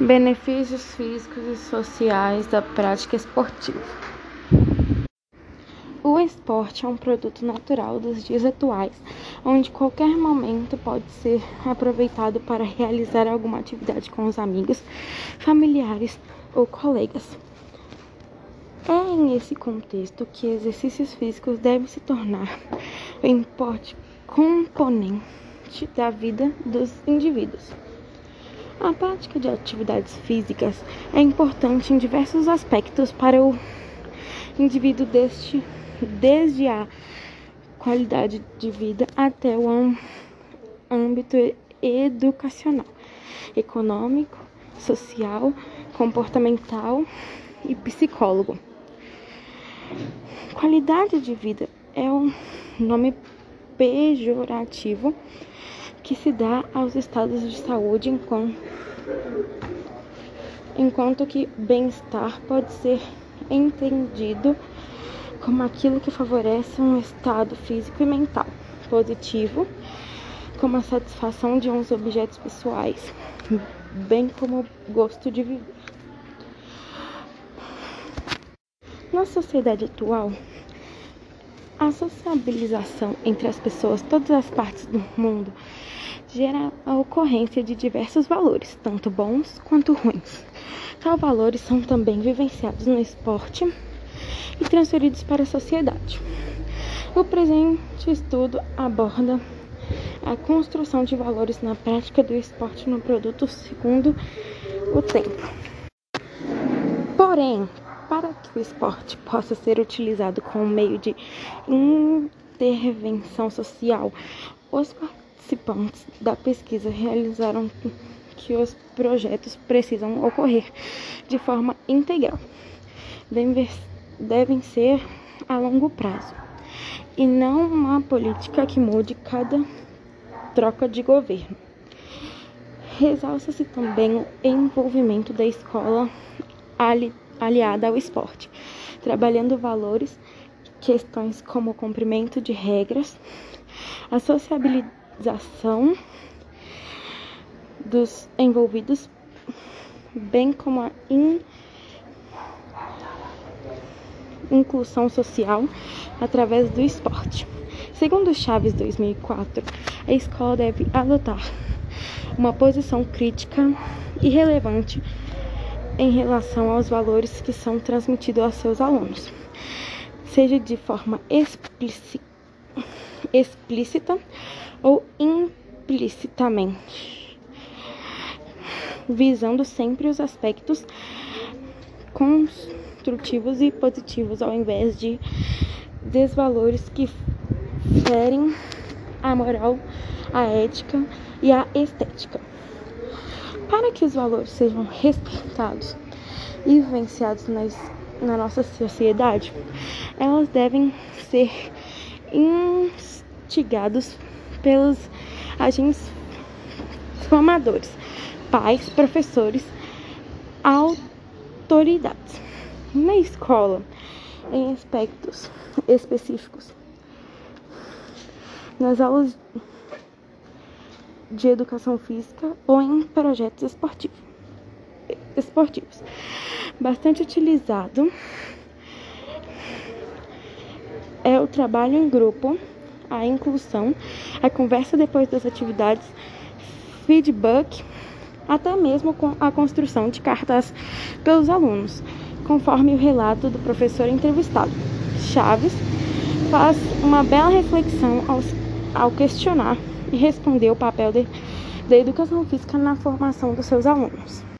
Benefícios físicos e sociais da prática esportiva. O esporte é um produto natural dos dias atuais, onde qualquer momento pode ser aproveitado para realizar alguma atividade com os amigos, familiares ou colegas. É nesse contexto que exercícios físicos devem se tornar um importante componente da vida dos indivíduos. A prática de atividades físicas é importante em diversos aspectos para o indivíduo deste, desde a qualidade de vida até o âmbito educacional, econômico, social, comportamental e psicólogo. Qualidade de vida é um nome pejorativo que se dá aos estados de saúde, enquanto, que bem-estar pode ser entendido como aquilo que favorece um estado físico e mental positivo, como a satisfação de uns objetos pessoais, bem como o gosto de viver. Na sociedade atual, a sociabilização entre as pessoas, todas as partes do mundo, gera a ocorrência de diversos valores, tanto bons quanto ruins. Tais valores são também vivenciados no esporte e transferidos para a sociedade. O presente estudo aborda a construção de valores na prática do esporte no produto segundo o tempo. Porém, para que o esporte possa ser utilizado como meio de intervenção social, os participantes da pesquisa realizaram que os projetos precisam ocorrer de forma integral, devem ser a longo prazo, e não uma política que mude cada troca de governo. Realça-se também o envolvimento da escola ali aliada ao esporte, trabalhando valores, questões como o cumprimento de regras, a sociabilização dos envolvidos, bem como a in inclusão social através do esporte. Segundo Chaves 2004, a escola deve adotar uma posição crítica e relevante em relação aos valores que são transmitidos aos seus alunos, seja de forma explícita ou implicitamente, visando sempre os aspectos construtivos e positivos ao invés de desvalores que ferem a moral, a ética e a estética. Para que os valores sejam respeitados e vivenciados nas, na nossa sociedade, elas devem ser instigados pelos agentes formadores, pais, professores, autoridades. Na escola, em aspectos específicos, nas aulas de educação física ou em projetos esportivos. esportivos. Bastante utilizado é o trabalho em grupo, a inclusão, a conversa depois das atividades, feedback, até mesmo com a construção de cartas pelos alunos, conforme o relato do professor entrevistado. Chaves faz uma bela reflexão aos, ao questionar e responder o papel de, da educação física na formação dos seus alunos.